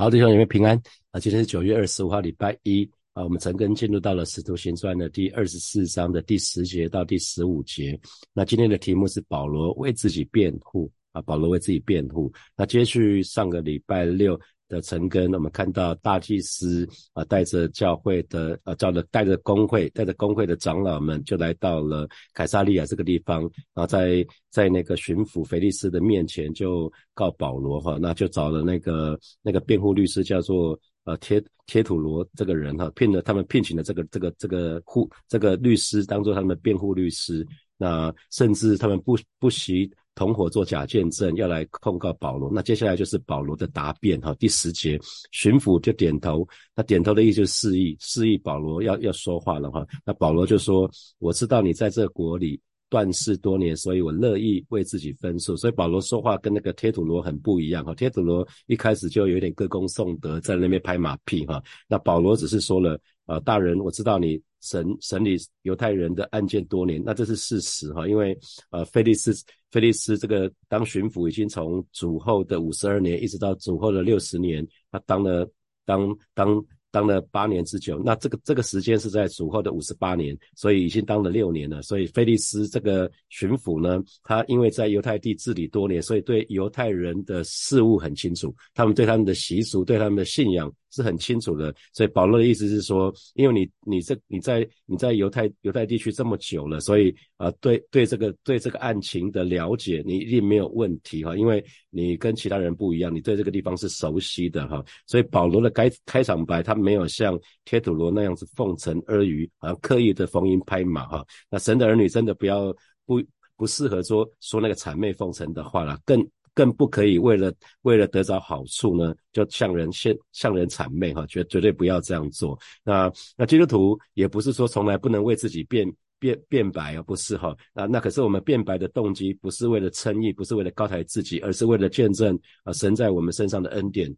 好，弟兄姐妹平安啊！今天是九月二十五号，礼拜一啊。我们陈根进入到了《使徒行传》的第二十四章的第十节到第十五节。那今天的题目是保罗为自己辩护啊，保罗为自己辩护。那接续上个礼拜六。的陈根，我们看到大祭司啊，带着教会的呃，叫的带着工会，带着工会的长老们，就来到了凯撒利亚这个地方，然后在在那个巡抚腓力斯的面前就告保罗哈，那就找了那个那个辩护律师，叫做呃贴贴土罗这个人哈，聘了他们聘请的这个这个这个护这个律师当做他们的辩护律师，那甚至他们不不惜。同伙做假见证，要来控告保罗。那接下来就是保罗的答辩哈。第十节，巡抚就点头，那点头的意思就是示意，示意保罗要要说话了哈。那保罗就说：“我知道你在这国里断事多年，所以我乐意为自己分数。”所以保罗说话跟那个贴土罗很不一样哈。贴土罗一开始就有点歌功颂德，在那边拍马屁哈。那保罗只是说了：“啊，大人，我知道你。”审审理犹太人的案件多年，那这是事实哈，因为呃，菲利斯菲利斯这个当巡抚已经从主后的五十二年，一直到主后的六十年，他当了当当。当了八年之久，那这个这个时间是在主后的五十八年，所以已经当了六年了。所以菲利斯这个巡抚呢，他因为在犹太地治理多年，所以对犹太人的事物很清楚，他们对他们的习俗、对他们的信仰是很清楚的。所以保罗的意思是说，因为你你这你在你在犹太犹太地区这么久了，所以啊，对对这个对这个案情的了解，你一定没有问题哈，因为你跟其他人不一样，你对这个地方是熟悉的哈。所以保罗的开开场白，他。没有像贴土罗那样子奉承阿谀，好像刻意的逢迎拍马哈。那神的儿女真的不要不不适合说说那个谄媚奉承的话了，更更不可以为了为了得着好处呢，就向人献向人谄媚哈，绝绝对不要这样做。那那基督徒也不是说从来不能为自己辩辩辩白而不是哈。那那可是我们辩白的动机不是为了称义，不是为了高抬自己，而是为了见证啊神在我们身上的恩典。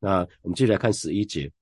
那我们继续来看十一节。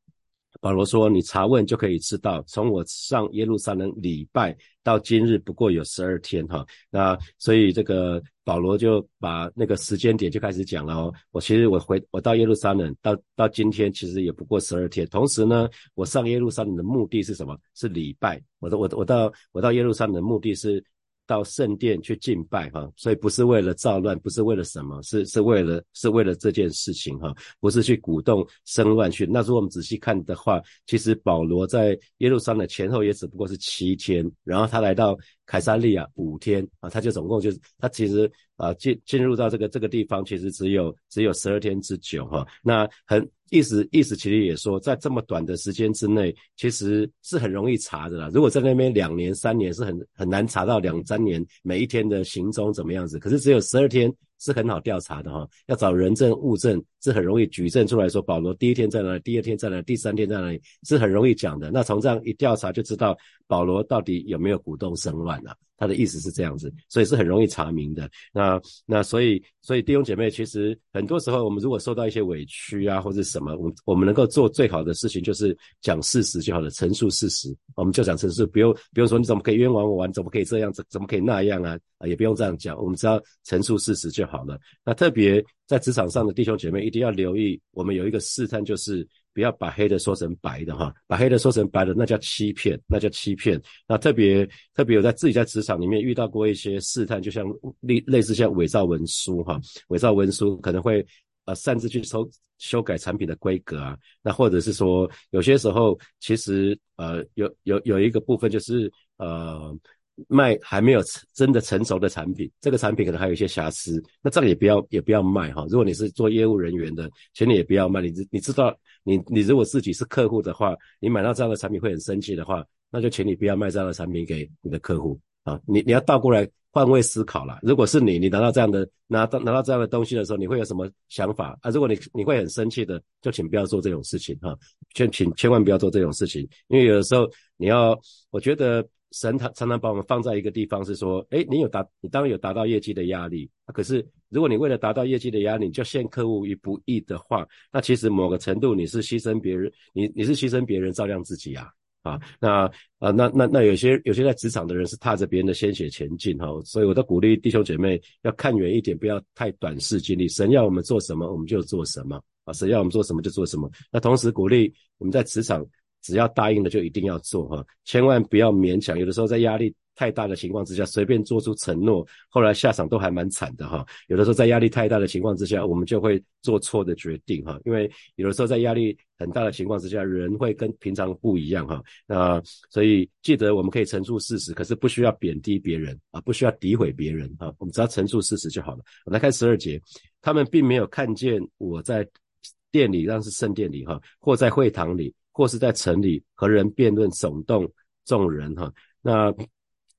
保罗说：“你查问就可以知道，从我上耶路撒冷礼拜到今日，不过有十二天哈。那所以这个保罗就把那个时间点就开始讲了哦。我其实我回我到耶路撒冷到到今天，其实也不过十二天。同时呢，我上耶路撒冷的目的是什么？是礼拜。我的我我到我到耶路撒冷的目的是。”到圣殿去敬拜哈，所以不是为了造乱，不是为了什么，是是为了是为了这件事情哈，不是去鼓动生乱去。那如果我们仔细看的话，其实保罗在耶路撒冷前后也只不过是七天，然后他来到凯撒利亚五天啊，他就总共就是他其实啊进进入到这个这个地方，其实只有只有十二天之久哈，那很。意思意思其实也说，在这么短的时间之内，其实是很容易查的啦。如果在那边两年三年，是很很难查到两三年每一天的行踪怎么样子。可是只有十二天。是很好调查的哈，要找人证物证是很容易举证出来说保罗第一天在哪里，第二天在哪里，第三天在哪里，是很容易讲的。那从这样一调查就知道保罗到底有没有鼓动生乱了。他的意思是这样子，所以是很容易查明的。那那所以所以弟兄姐妹，其实很多时候我们如果受到一些委屈啊或者什么，我们我们能够做最好的事情就是讲事实就好了，陈述事实，我们就讲陈述，不用不用说你怎么可以冤枉我，你怎么可以这样，怎怎么可以那样啊？啊，也不用这样讲，我们只要陈述事实就好了。那特别在职场上的弟兄姐妹一定要留意，我们有一个试探，就是不要把黑的说成白的哈，把黑的说成白的，那叫欺骗，那叫欺骗。那特别特别有在自己在职场里面遇到过一些试探，就像类类似像伪造文书哈，伪造文书可能会呃擅自去修修改产品的规格啊，那或者是说有些时候其实呃有有有一个部分就是呃。卖还没有真的成熟的产品，这个产品可能还有一些瑕疵，那这个也不要也不要卖哈。如果你是做业务人员的，请你也不要卖。你你知道，你你如果自己是客户的话，你买到这样的产品会很生气的话，那就请你不要卖这样的产品给你的客户啊。你你要倒过来换位思考了。如果是你，你拿到这样的拿到拿到这样的东西的时候，你会有什么想法啊？如果你你会很生气的，就请不要做这种事情哈。千请千万不要做这种事情，因为有的时候你要，我觉得。神他常常把我们放在一个地方，是说，哎，你有达，你当然有达到业绩的压力。可是，如果你为了达到业绩的压力，你就陷客户于不义的话，那其实某个程度你是牺牲别人，你你是牺牲别人照亮自己啊啊，那啊那那那有些有些在职场的人是踏着别人的鲜血前进哈，所以我都鼓励弟兄姐妹要看远一点，不要太短视经历。神要我们做什么，我们就做什么。啊，神要我们做什么就做什么。那同时鼓励我们在职场，只要答应了就一定要做哈，千万不要勉强。有的时候在压力。太大的情况之下，随便做出承诺，后来下场都还蛮惨的哈。有的时候在压力太大的情况之下，我们就会做错的决定哈。因为有的时候在压力很大的情况之下，人会跟平常不一样哈。那所以记得我们可以陈述事实，可是不需要贬低别人啊，不需要诋毁别人啊。我们只要陈述事实就好了。我们来看十二节，他们并没有看见我在店里，让是圣殿里哈，或在会堂里，或是在城里和人辩论耸动众人哈。那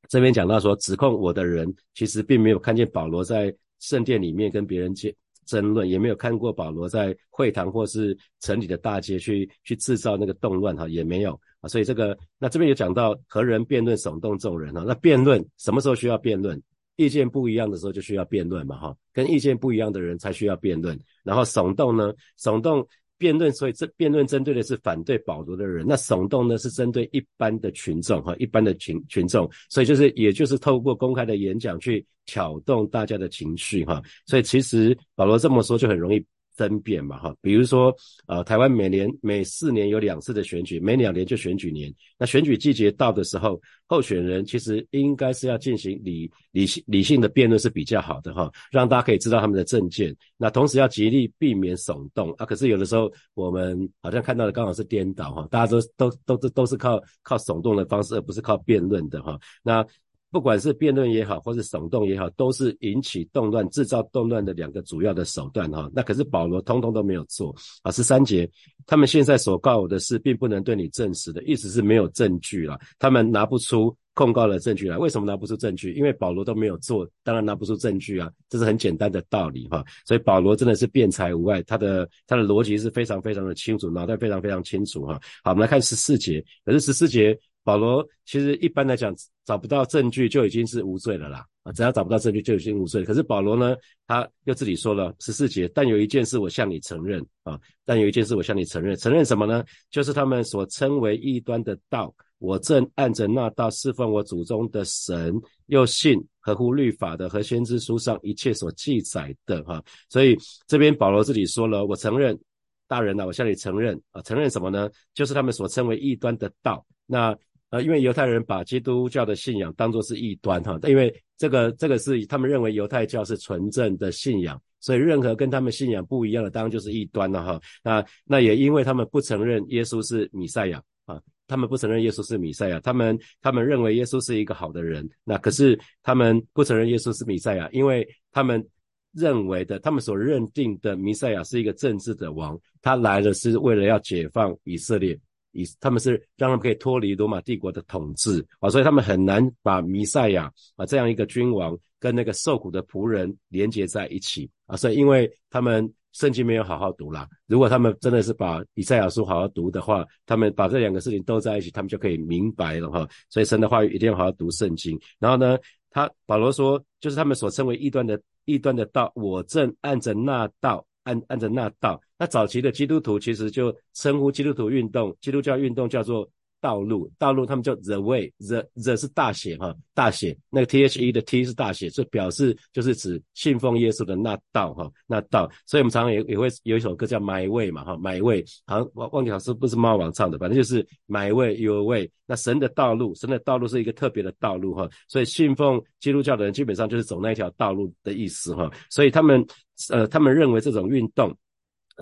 这边讲到说，指控我的人其实并没有看见保罗在圣殿里面跟别人争争论，也没有看过保罗在会堂或是城里的大街去去制造那个动乱哈，也没有啊。所以这个那这边有讲到和人辩论耸动众人哈，那辩论什么时候需要辩论？意见不一样的时候就需要辩论嘛哈，跟意见不一样的人才需要辩论。然后耸动呢，耸动。辩论，所以这辩论针对的是反对保罗的人，那耸动呢是针对一般的群众哈，一般的群群众，所以就是也就是透过公开的演讲去挑动大家的情绪哈，所以其实保罗这么说就很容易。争辩嘛，哈，比如说，呃，台湾每年每四年有两次的选举，每两年就选举年。那选举季节到的时候，候选人其实应该是要进行理理性理性的辩论是比较好的，哈，让大家可以知道他们的政见。那同时要极力避免耸动啊。可是有的时候我们好像看到的刚好是颠倒，哈，大家都都都都都是靠靠耸动的方式，而不是靠辩论的，哈。那。不管是辩论也好，或是耸动也好，都是引起动乱、制造动乱的两个主要的手段哈。那可是保罗通通都没有做啊。十三节，他们现在所告我的事，并不能对你证实的意思是没有证据了，他们拿不出控告的证据来。为什么拿不出证据？因为保罗都没有做，当然拿不出证据啊。这是很简单的道理哈。所以保罗真的是辩才无碍，他的他的逻辑是非常非常的清楚，脑袋非常非常清楚哈。好，我们来看十四节，可是十四节。保罗其实一般来讲找不到证据就已经是无罪了啦啊，只要找不到证据就已经无罪。可是保罗呢，他又自己说了十四节，但有一件事我向你承认啊，但有一件事我向你承认，承认什么呢？就是他们所称为异端的道，我正按着那道侍奉我祖宗的神，又信合乎律法的和先知书上一切所记载的哈。所以这边保罗自己说了，我承认大人呐，我向你承认啊，承认什么呢？就是他们所称为异端的道，那。呃，因为犹太人把基督教的信仰当作是异端哈，因为这个这个是他们认为犹太教是纯正的信仰，所以任何跟他们信仰不一样的，当然就是异端了哈。那那也因为他们不承认耶稣是弥赛亚啊，他们不承认耶稣是弥赛亚，他们他们认为耶稣是一个好的人，那可是他们不承认耶稣是弥赛亚，因为他们认为的，他们所认定的弥赛亚是一个政治的王，他来了是为了要解放以色列。以他们是让他们可以脱离罗马帝国的统治啊，所以他们很难把弥赛亚啊这样一个君王跟那个受苦的仆人连接在一起啊，所以因为他们圣经没有好好读啦，如果他们真的是把以赛亚书好好读的话，他们把这两个事情都在一起，他们就可以明白了哈。所以神的话语一定要好好读圣经。然后呢，他保罗说，就是他们所称为异端的异端的道，我正按着那道。按按着那道，那早期的基督徒其实就称呼基督徒运动、基督教运动叫做道路，道路他们叫 the way，the the 是大写哈，大写那个 T H E 的 T 是大写，就表示就是指信奉耶稣的那道哈，那道，所以我们常常也也会有一首歌叫 My Way 嘛哈，My Way，好像忘忘记好是不是猫王唱的，反正就是 My Way Your Way，那神的道路，神的道路是一个特别的道路哈，所以信奉基督教的人基本上就是走那一条道路的意思哈，所以他们。呃，他们认为这种运动，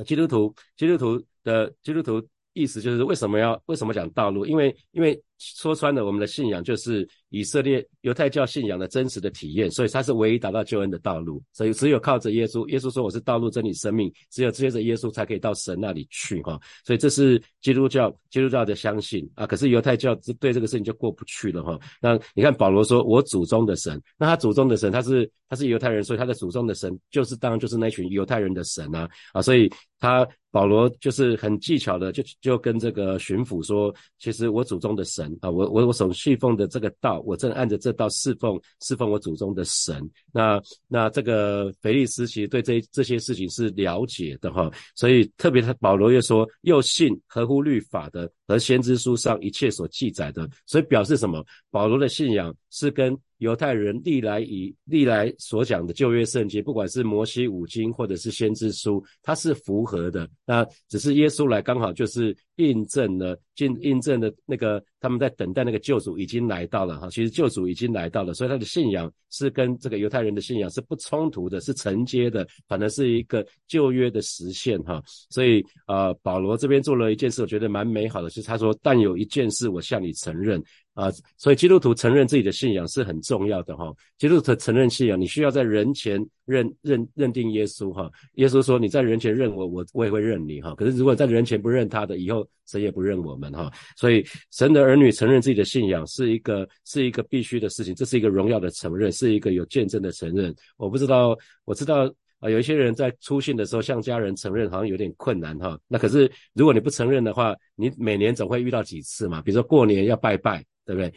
基督徒基督徒的基督徒意思就是为什么要为什么讲道路？因为因为。说穿了，我们的信仰就是以色列犹太教信仰的真实的体验，所以它是唯一达到救恩的道路。所以只有靠着耶稣，耶稣说我是道路、真理、生命，只有接着耶稣才可以到神那里去哈。所以这是基督教基督教的相信啊。可是犹太教对这个事情就过不去了哈。那你看保罗说，我祖宗的神，那他祖宗的神他是他是犹太人，所以他的祖宗的神就是当然就是那群犹太人的神啊啊，所以他保罗就是很技巧的就就跟这个巡抚说，其实我祖宗的神。啊，我我我所侍奉的这个道，我正按着这道侍奉侍奉我祖宗的神。那那这个腓力斯其实对这这些事情是了解的哈，所以特别他保罗又说又信合乎律法的和先知书上一切所记载的，所以表示什么？保罗的信仰是跟犹太人历来以历来所讲的旧约圣经，不管是摩西五经或者是先知书，它是符合的。那只是耶稣来刚好就是印证了，印印证了那个他们在等待那个救主已经来到了哈。其实救主已经来到了，所以他的信仰是跟这个犹太人的信仰是不冲突的，是承接的，反而是一个旧约的实现哈。所以啊，保罗这边做了一件事，我觉得蛮美好的，就是他说：“但有一件事，我向你承认。”啊，所以基督徒承认自己的信仰是很重要的哈。基督徒承认信仰，你需要在人前认认认定耶稣哈。耶稣说：“你在人前认我，我我也会认你哈。”可是如果在人前不认他的，以后谁也不认我们哈。所以神的儿女承认自己的信仰是一个是一个必须的事情，这是一个荣耀的承认，是一个有见证的承认。我不知道，我知道啊，有一些人在出信的时候向家人承认好像有点困难哈。那可是如果你不承认的话，你每年总会遇到几次嘛？比如说过年要拜拜。对不对？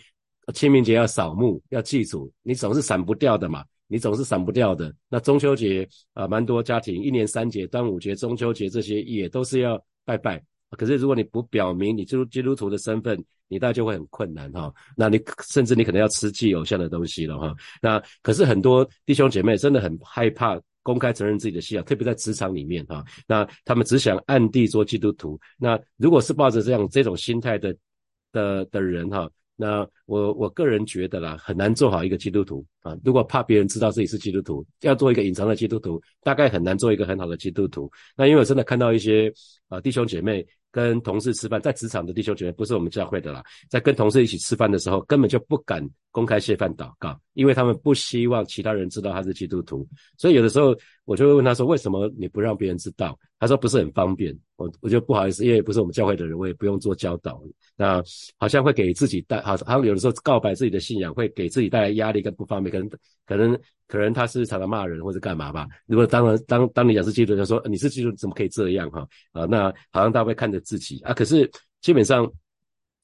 清明节要扫墓，要祭祖，你总是闪不掉的嘛，你总是闪不掉的。那中秋节啊，蛮多家庭一年三节，端午节、中秋节这些也都是要拜拜。可是如果你不表明你基督基督徒的身份，你大概就会很困难哈。那你甚至你可能要吃祭偶像的东西了哈。那可是很多弟兄姐妹真的很害怕公开承认自己的信仰，特别在职场里面哈。那他们只想暗地做基督徒。那如果是抱着这样这种心态的的的人哈。那我我个人觉得啦，很难做好一个基督徒啊。如果怕别人知道自己是基督徒，要做一个隐藏的基督徒，大概很难做一个很好的基督徒。那因为我真的看到一些啊弟兄姐妹跟同事吃饭，在职场的弟兄姐妹，不是我们教会的啦，在跟同事一起吃饭的时候，根本就不敢公开谢饭祷告，因为他们不希望其他人知道他是基督徒。所以有的时候我就会问他说：“为什么你不让别人知道？”他说：“不是很方便。”我我就不好意思，因为不是我们教会的人，我也不用做教导。那好像会给自己带，好，好像有的时候告白自己的信仰，会给自己带来压力跟不方便。可能，可能，可能他是常常骂人或者干嘛吧。如果当然当当你讲是基督徒，说你是基督徒，怎么可以这样哈？啊，那好像他会看着自己啊。可是基本上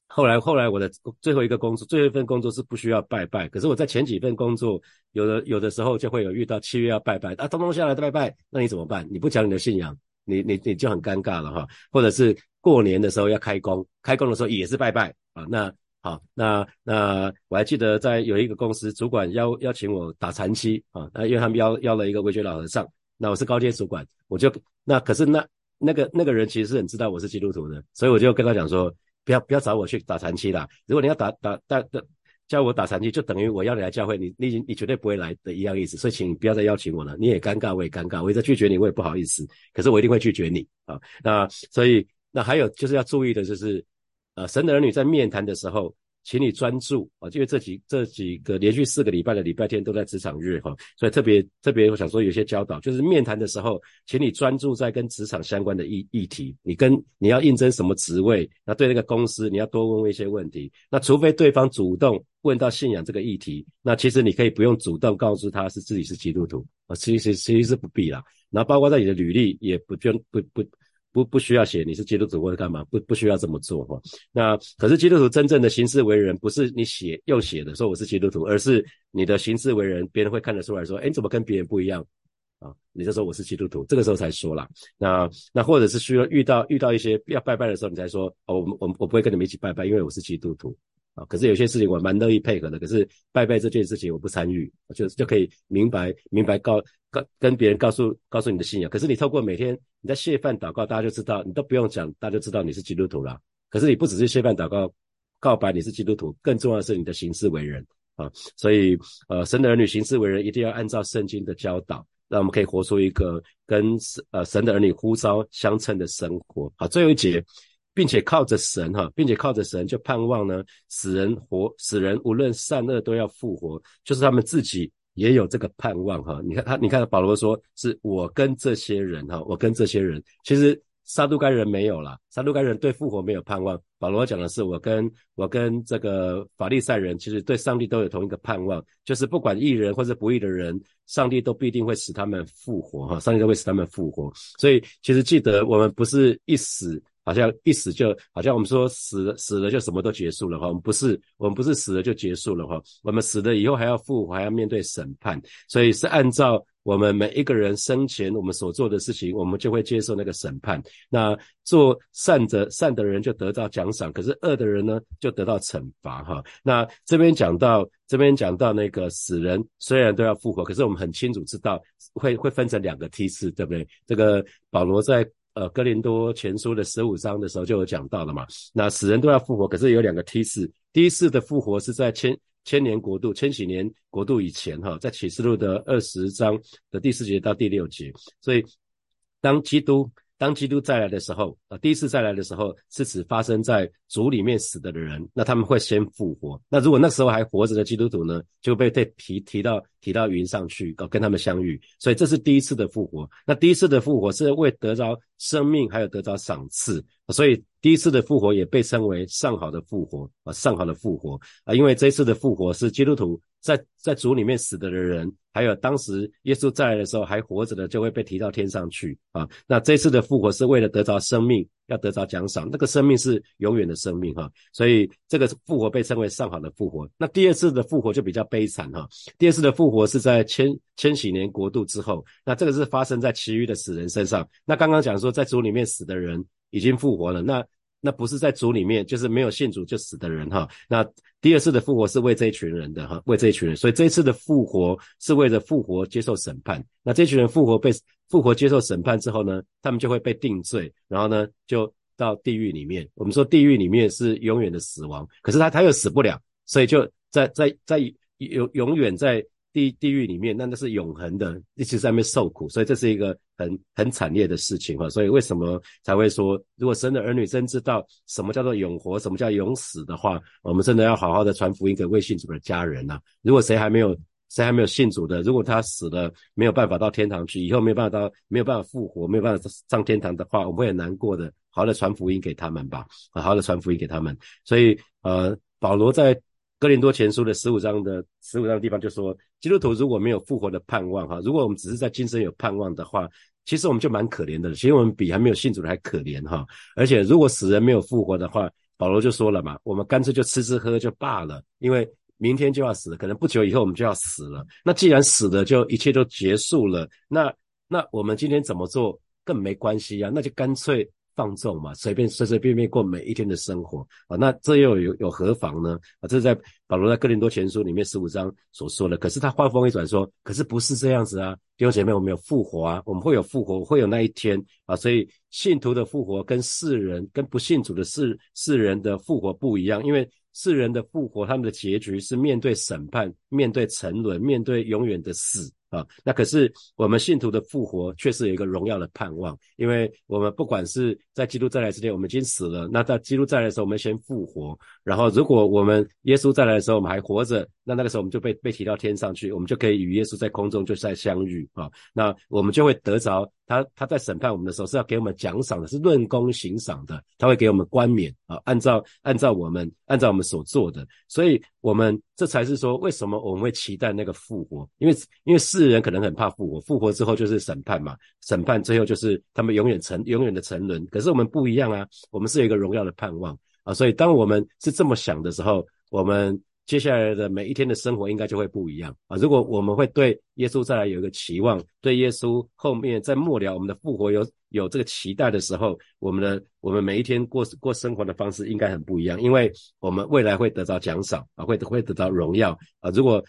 后来后来我的最后一个工作，最后一份工作是不需要拜拜。可是我在前几份工作，有的有的时候就会有遇到七月要拜拜啊，通通下来拜拜，那你怎么办？你不讲你的信仰？你你你就很尴尬了哈，或者是过年的时候要开工，开工的时候也是拜拜啊。那好，那那我还记得在有一个公司，主管邀邀请我打禅期啊，那因为他们邀邀了一个维觉老和尚，那我是高阶主管，我就那可是那那个那个人其实是很知道我是基督徒的，所以我就跟他讲说，不要不要找我去打禅期啦，如果你要打打打打。叫我打残疾，就等于我要你来教会，你你你绝对不会来的一样意思，所以请不要再邀请我了。你也尴尬，我也尴尬，我一直拒绝你，我也不好意思。可是我一定会拒绝你啊。那所以那还有就是要注意的就是，呃，神的儿女在面谈的时候。请你专注啊，因为这几这几个连续四个礼拜的礼拜天都在职场日哈，所以特别特别我想说有些教导，就是面谈的时候，请你专注在跟职场相关的议议题。你跟你要应征什么职位，那对那个公司你要多问问一些问题。那除非对方主动问到信仰这个议题，那其实你可以不用主动告诉他是自己是基督徒啊，其实其实是不必啦。然后包括在你的履历也不就不不。不不需要写你是基督徒或者干嘛，不不需要这么做哈。那可是基督徒真正的行事为人，不是你写又写的说我是基督徒，而是你的行事为人，别人会看得出来说，哎，你怎么跟别人不一样啊？你就说我是基督徒，这个时候才说啦。那那或者是需要遇到遇到一些要拜拜的时候，你才说，哦，我我我不会跟你们一起拜拜，因为我是基督徒啊。可是有些事情我蛮乐意配合的，可是拜拜这件事情我不参与，就就可以明白明白告跟跟别人告诉告诉你的信仰。可是你透过每天。你在谢饭祷告，大家就知道，你都不用讲，大家就知道你是基督徒了。可是你不只是谢饭祷告告白你是基督徒，更重要的是你的行事为人啊。所以，呃，神的儿女行事为人一定要按照圣经的教导，让我们可以活出一个跟呃神的儿女呼召相称的生活。好，最后一节，并且靠着神哈，并且靠着神就盼望呢，死人活，死人无论善恶都要复活，就是他们自己。也有这个盼望哈，你看他，你看保罗说是我跟这些人哈，我跟这些人，其实撒都该人没有了，撒都该人对复活没有盼望。保罗讲的是我跟我跟这个法利赛人，其实对上帝都有同一个盼望，就是不管义人或者不义的人，上帝都必定会使他们复活哈，上帝都会使他们复活。所以其实记得我们不是一死。好像一死就好像我们说死了死了就什么都结束了哈，我们不是我们不是死了就结束了哈，我们死了以后还要复活，还要面对审判，所以是按照我们每一个人生前我们所做的事情，我们就会接受那个审判。那做善的善的人就得到奖赏，可是恶的人呢就得到惩罚哈。那这边讲到这边讲到那个死人虽然都要复活，可是我们很清楚知道会会分成两个梯次，对不对？这个保罗在呃哥林多前书的十五章的时候就有讲到了嘛。那死人都要复活，可是有两个梯次，第一次的复活是在千。千年国度、千禧年国度以前，哈，在启示录的二十章的第四节到第六节，所以当基督。当基督再来的时候，啊，第一次再来的时候，是指发生在主里面死的的人，那他们会先复活。那如果那时候还活着的基督徒呢，就被被提提到提到云上去，跟他们相遇。所以这是第一次的复活。那第一次的复活是为得着生命，还有得着赏赐。所以第一次的复活也被称为上好的复活啊，上好的复活啊，因为这次的复活是基督徒。在在主里面死的的人，还有当时耶稣再来的时候还活着的，就会被提到天上去啊。那这次的复活是为了得着生命，要得着奖赏，那个生命是永远的生命哈。所以这个复活被称为上好的复活。那第二次的复活就比较悲惨哈。第二次的复活是在千千禧年国度之后，那这个是发生在其余的死人身上。那刚刚讲说在主里面死的人已经复活了，那。那不是在主里面，就是没有信主就死的人哈。那第二次的复活是为这一群人的哈，为这一群人。所以这一次的复活是为了复活接受审判。那这群人复活被复活接受审判之后呢，他们就会被定罪，然后呢就到地狱里面。我们说地狱里面是永远的死亡，可是他他又死不了，所以就在在在永永远在。地地狱里面，那那是永恒的，一直在那边受苦，所以这是一个很很惨烈的事情哈。所以为什么才会说，如果生的儿女真知道什么叫做永活，什么叫永死的话，我们真的要好好的传福音给未信主的家人呐。如果谁还没有谁还没有信主的，如果他死了没有办法到天堂去，以后没有办法到没有办法复活，没有办法上天堂的话，我们会很难过的。好好的传福音给他们吧，好好的传福音给他们。所以呃，保罗在。哥林多前书的十五章的十五章的地方就说，基督徒如果没有复活的盼望，哈，如果我们只是在今生有盼望的话，其实我们就蛮可怜的。其实我们比还没有信主的还可怜，哈。而且如果死人没有复活的话，保罗就说了嘛，我们干脆就吃吃喝喝就罢了，因为明天就要死，可能不久以后我们就要死了。那既然死了，就一切都结束了，那那我们今天怎么做更没关系啊？那就干脆。放纵嘛，随便随随便便过每一天的生活啊，那这又有有何妨呢？啊，这是在保罗在哥林多前书里面十五章所说的。可是他话锋一转说，可是不是这样子啊，弟兄姐妹，我们有复活啊，我们会有复活，会有那一天啊。所以信徒的复活跟世人跟不信主的世世人的复活不一样，因为世人的复活，他们的结局是面对审判，面对沉沦，面对永远的死。啊，那可是我们信徒的复活，却是有一个荣耀的盼望，因为我们不管是在基督再来之前，我们已经死了，那在基督再来的时候，我们先复活，然后如果我们耶稣再来的时候，我们还活着，那那个时候我们就被被提到天上去，我们就可以与耶稣在空中就再相遇啊，那我们就会得着。他他在审判我们的时候是要给我们奖赏的，是论功行赏的，他会给我们冠冕啊，按照按照我们按照我们所做的，所以我们这才是说为什么我们会期待那个复活，因为因为世人可能很怕复活，复活之后就是审判嘛，审判最后就是他们永远沉永远的沉沦，可是我们不一样啊，我们是有一个荣耀的盼望啊，所以当我们是这么想的时候，我们。接下来的每一天的生活应该就会不一样啊！如果我们会对耶稣再来有一个期望，对耶稣后面在末了我们的复活有有这个期待的时候，我们的我们每一天过过生活的方式应该很不一样，因为我们未来会得到奖赏啊，会会得到荣耀啊！如果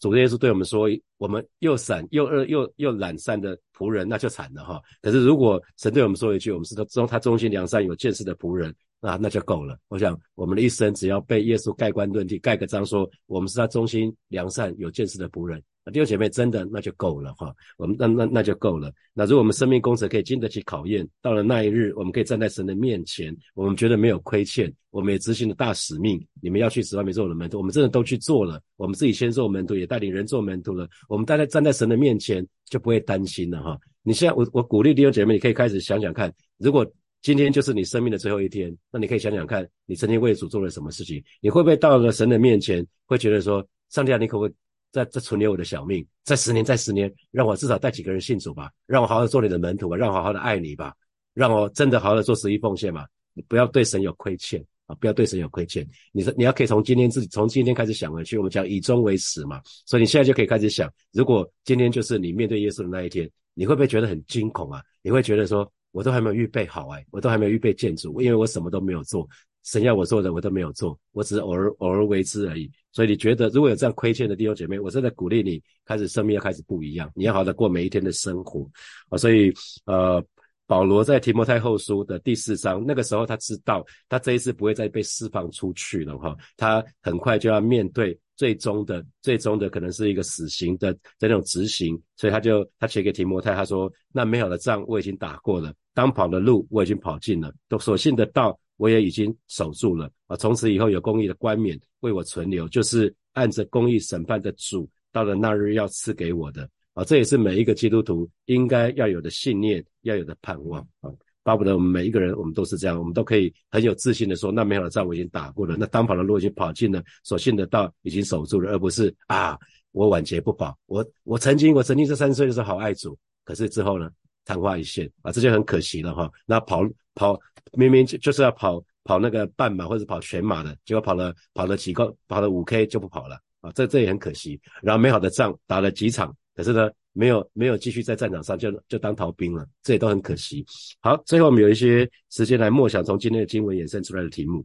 主耶稣对我们说，我们又散又恶又又懒散的仆人，那就惨了哈！可是如果神对我们说一句，我们是他忠他忠心良善有见识的仆人。那，那就够了。我想，我们的一生只要被耶稣盖棺论定，盖个章说我们是他忠心良善有见识的仆人。弟兄姐妹，真的那就够了哈。我们那那那就够了。那如果我们生命工程可以经得起考验，到了那一日，我们可以站在神的面前，我们觉得没有亏欠，我们也执行了大使命。你们要去十万米做我的门徒，我们真的都去做了。我们自己先做门徒，也带领人做门徒了。我们大家站在神的面前，就不会担心了哈。你现在，我我鼓励弟兄姐妹，你可以开始想想看，如果。今天就是你生命的最后一天，那你可以想想看，你曾经为主做了什么事情？你会不会到了神的面前，会觉得说，上帝啊，你可不可以再再存留我的小命，再十年，再十年，让我至少带几个人信主吧，让我好好做你的门徒吧，让我好好的爱你吧，让我真的好好的做十一奉献吧，你不要对神有亏欠啊，不要对神有亏欠。你说你要可以从今天自己从今天开始想回去，我们讲以终为始嘛，所以你现在就可以开始想，如果今天就是你面对耶稣的那一天，你会不会觉得很惊恐啊？你会觉得说，我都还没有预备好哎，我都还没有预备建筑，因为我什么都没有做。神要我做的我都没有做，我只是偶尔偶尔为之而已。所以你觉得如果有这样亏欠的弟兄姐妹，我真的鼓励你开始生命要开始不一样，你要好的过每一天的生活啊。所以呃，保罗在提摩太后书的第四章，那个时候他知道他这一次不会再被释放出去了哈，他很快就要面对最终的最终的可能是一个死刑的这种执行，所以他就他写给提摩太，他说：那美好的仗我已经打过了，当跑的路我已经跑尽了，都所信的道。我也已经守住了啊！从此以后有公义的冠冕为我存留，就是按着公义审判的主，到了那日要赐给我的啊！这也是每一个基督徒应该要有的信念，要有的盼望啊！巴不得我们每一个人，我们都是这样，我们都可以很有自信的说：那美好的仗我已经打过了，那当跑的路已经跑尽了，所信的道已经守住了，而不是啊，我晚节不保，我我曾经我曾经这三十岁的时候好爱主，可是之后呢？昙花一现啊，这就很可惜了哈。那跑跑明明就就是要跑跑那个半马或者跑全马的，结果跑了跑了几个跑了五 K 就不跑了啊，这这也很可惜。然后美好的仗打了几场，可是呢没有没有继续在战场上就就当逃兵了，这也都很可惜。好，最后我们有一些时间来默想从今天的经文衍生出来的题目。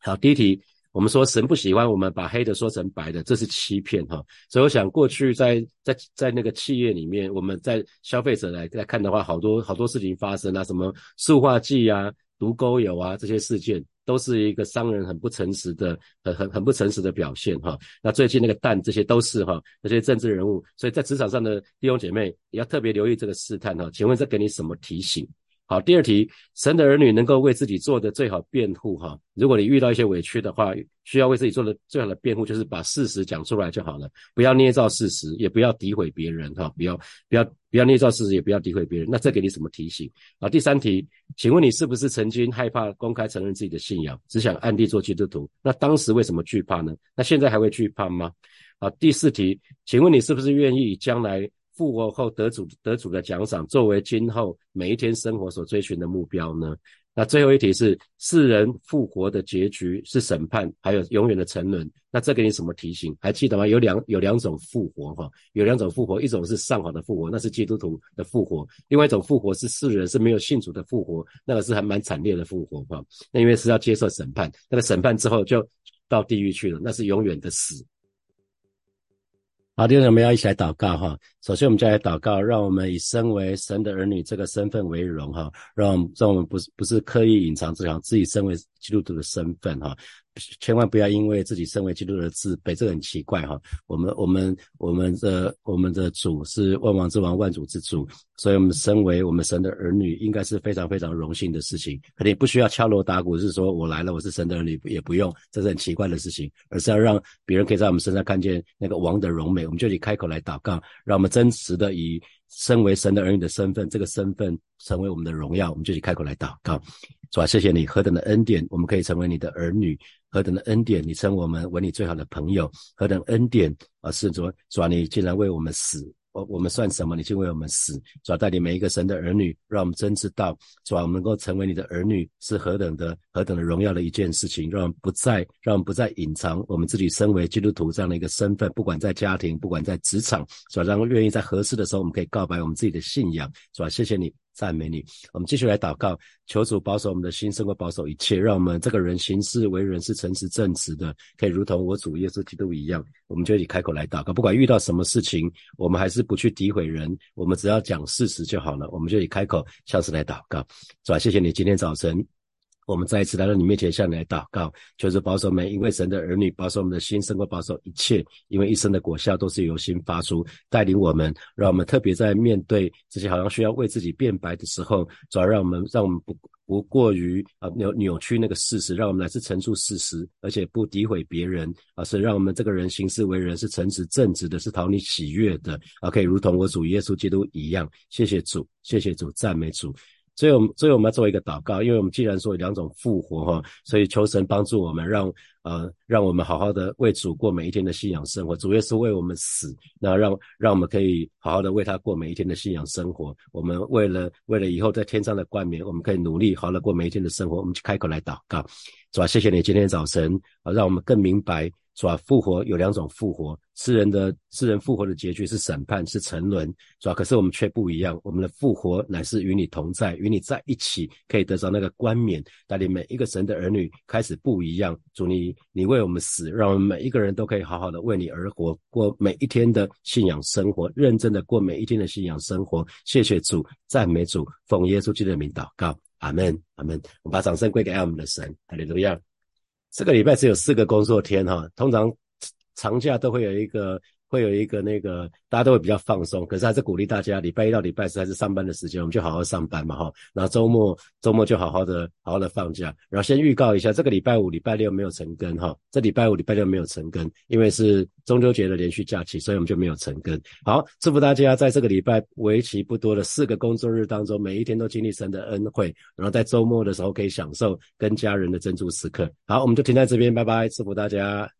好，第一题。我们说神不喜欢我们把黑的说成白的，这是欺骗哈。所以我想过去在在在那个企业里面，我们在消费者来来看的话，好多好多事情发生啊，什么塑化剂啊、毒沟油啊这些事件，都是一个商人很不诚实的、很很很不诚实的表现哈。那最近那个蛋，这些都是哈那些政治人物，所以在职场上的弟兄姐妹也要特别留意这个试探哈。请问这给你什么提醒？好，第二题，神的儿女能够为自己做的最好辩护哈。如果你遇到一些委屈的话，需要为自己做的最好的辩护就是把事实讲出来就好了，不要捏造事实，也不要诋毁别人哈，不要不要不要捏造事实，也不要诋毁别人。那这给你什么提醒？好，第三题，请问你是不是曾经害怕公开承认自己的信仰，只想暗地做基督徒？那当时为什么惧怕呢？那现在还会惧怕吗？好，第四题，请问你是不是愿意将来？复活后得主得主的奖赏，作为今后每一天生活所追寻的目标呢？那最后一题是世人复活的结局是审判，还有永远的沉沦。那这给你什么提醒？还记得吗？有两有两种复活哈，有两种复活，一种是上好的复活，那是基督徒的复活；另外一种复活是世人是没有信主的复活，那个是还蛮惨烈的复活哈。那因为是要接受审判，那个审判之后就到地狱去了，那是永远的死。好，弟兄我们要一起来祷告哈。首先，我们就来祷告，让我们以身为神的儿女这个身份为荣哈，让让我们不是不是刻意隐藏自己自己身为基督徒的身份哈。千万不要因为自己身为基督徒的自卑，这个很奇怪哈。我们我们我们的我们的主是万王之王、万主之主，所以我们身为我们神的儿女，应该是非常非常荣幸的事情。肯定不需要敲锣打鼓，是说我来了，我是神的儿女，也不用，这是很奇怪的事情，而是要让别人可以在我们身上看见那个王的荣美。我们就以开口来祷告，让我们真实的以身为神的儿女的身份，这个身份成为我们的荣耀。我们就去开口来祷告，主啊，谢谢你何等的恩典，我们可以成为你的儿女。何等的恩典！你称我们为你最好的朋友，何等恩典啊！是主，主啊，你竟然为我们死，我我们算什么？你就为我们死！主啊，带领每一个神的儿女，让我们真知道，主啊，我们能够成为你的儿女，是何等的何等的荣耀的一件事情。让我们不再，让我们不再隐藏我们自己身为基督徒这样的一个身份，不管在家庭，不管在职场，主啊，让愿意在合适的时候，我们可以告白我们自己的信仰。主啊，谢谢你。赞美你，我们继续来祷告，求主保守我们的心，胜过保守一切，让我们这个人行事为人是诚实正直的，可以如同我主耶稣基督一样。我们就以开口来祷告，不管遇到什么事情，我们还是不去诋毁人，我们只要讲事实就好了。我们就以开口向神来祷告，是吧？谢谢你今天早晨。我们再一次来到你面前，向你来祷告，求主保守我们，因为神的儿女保守我们的心，胜过保守一切。因为一生的果效都是由心发出，带领我们，让我们特别在面对这些好像需要为自己辩白的时候，主要让我们让我们不不过于啊扭扭曲那个事实，让我们来自陈述事实，而且不诋毁别人，而是让我们这个人行事为人是诚实正直的，是讨你喜悦的，啊，可以如同我主耶稣基督一样。谢谢主，谢谢主，赞美主。所以，我们所以我们要做一个祷告，因为我们既然说有两种复活哈，所以求神帮助我们，让呃，让我们好好的为主过每一天的信仰生活。主耶稣为我们死，那让让我们可以好好的为他过每一天的信仰生活。我们为了为了以后在天上的冠冕，我们可以努力好的过每一天的生活。我们去开口来祷告，主啊，谢谢你今天早晨啊，让我们更明白。是吧？复活有两种复活，世人的世人复活的结局是审判，是沉沦，是吧？可是我们却不一样，我们的复活乃是与你同在，与你在一起，可以得到那个冠冕，带领每一个神的儿女开始不一样。主你，你为我们死，让我们每一个人都可以好好的为你而活，过每一天的信仰生活，认真的过每一天的信仰生活。谢谢主，赞美主，奉耶稣基督的名祷告，阿门，阿门。我们把掌声归给爱我们的神，哈利路亚。这个礼拜只有四个工作天哈，通常长假都会有一个。会有一个那个，大家都会比较放松，可是还是鼓励大家，礼拜一到礼拜四还是上班的时间，我们就好好上班嘛，哈。然后周末周末就好好的好好的放假。然后先预告一下，这个礼拜五、礼拜六没有成更，哈。这礼拜五、礼拜六没有成更，因为是中秋节的连续假期，所以我们就没有成更。好，祝福大家在这个礼拜为期不多的四个工作日当中，每一天都经历神的恩惠，然后在周末的时候可以享受跟家人的珍珠时刻。好，我们就停在这边，拜拜，祝福大家。